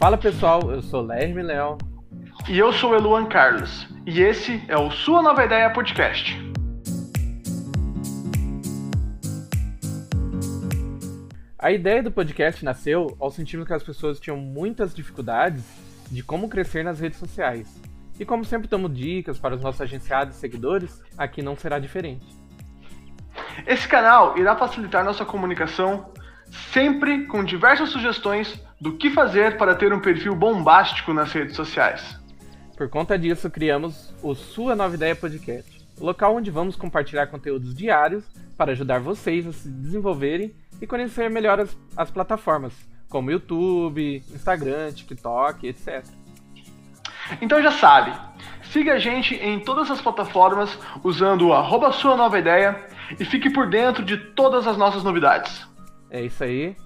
Fala pessoal, eu sou Lerme Leão. E eu sou Eluan Carlos. E esse é o Sua Nova Ideia Podcast. A ideia do podcast nasceu ao sentirmos que as pessoas tinham muitas dificuldades de como crescer nas redes sociais. E como sempre damos dicas para os nossos agenciados e seguidores, aqui não será diferente. Esse canal irá facilitar nossa comunicação, sempre com diversas sugestões do que fazer para ter um perfil bombástico nas redes sociais. Por conta disso, criamos o Sua Nova Ideia Podcast, local onde vamos compartilhar conteúdos diários para ajudar vocês a se desenvolverem e conhecer melhor as, as plataformas, como YouTube, Instagram, TikTok, etc. Então já sabe, siga a gente em todas as plataformas usando o arroba sua nova ideia e fique por dentro de todas as nossas novidades. É isso aí.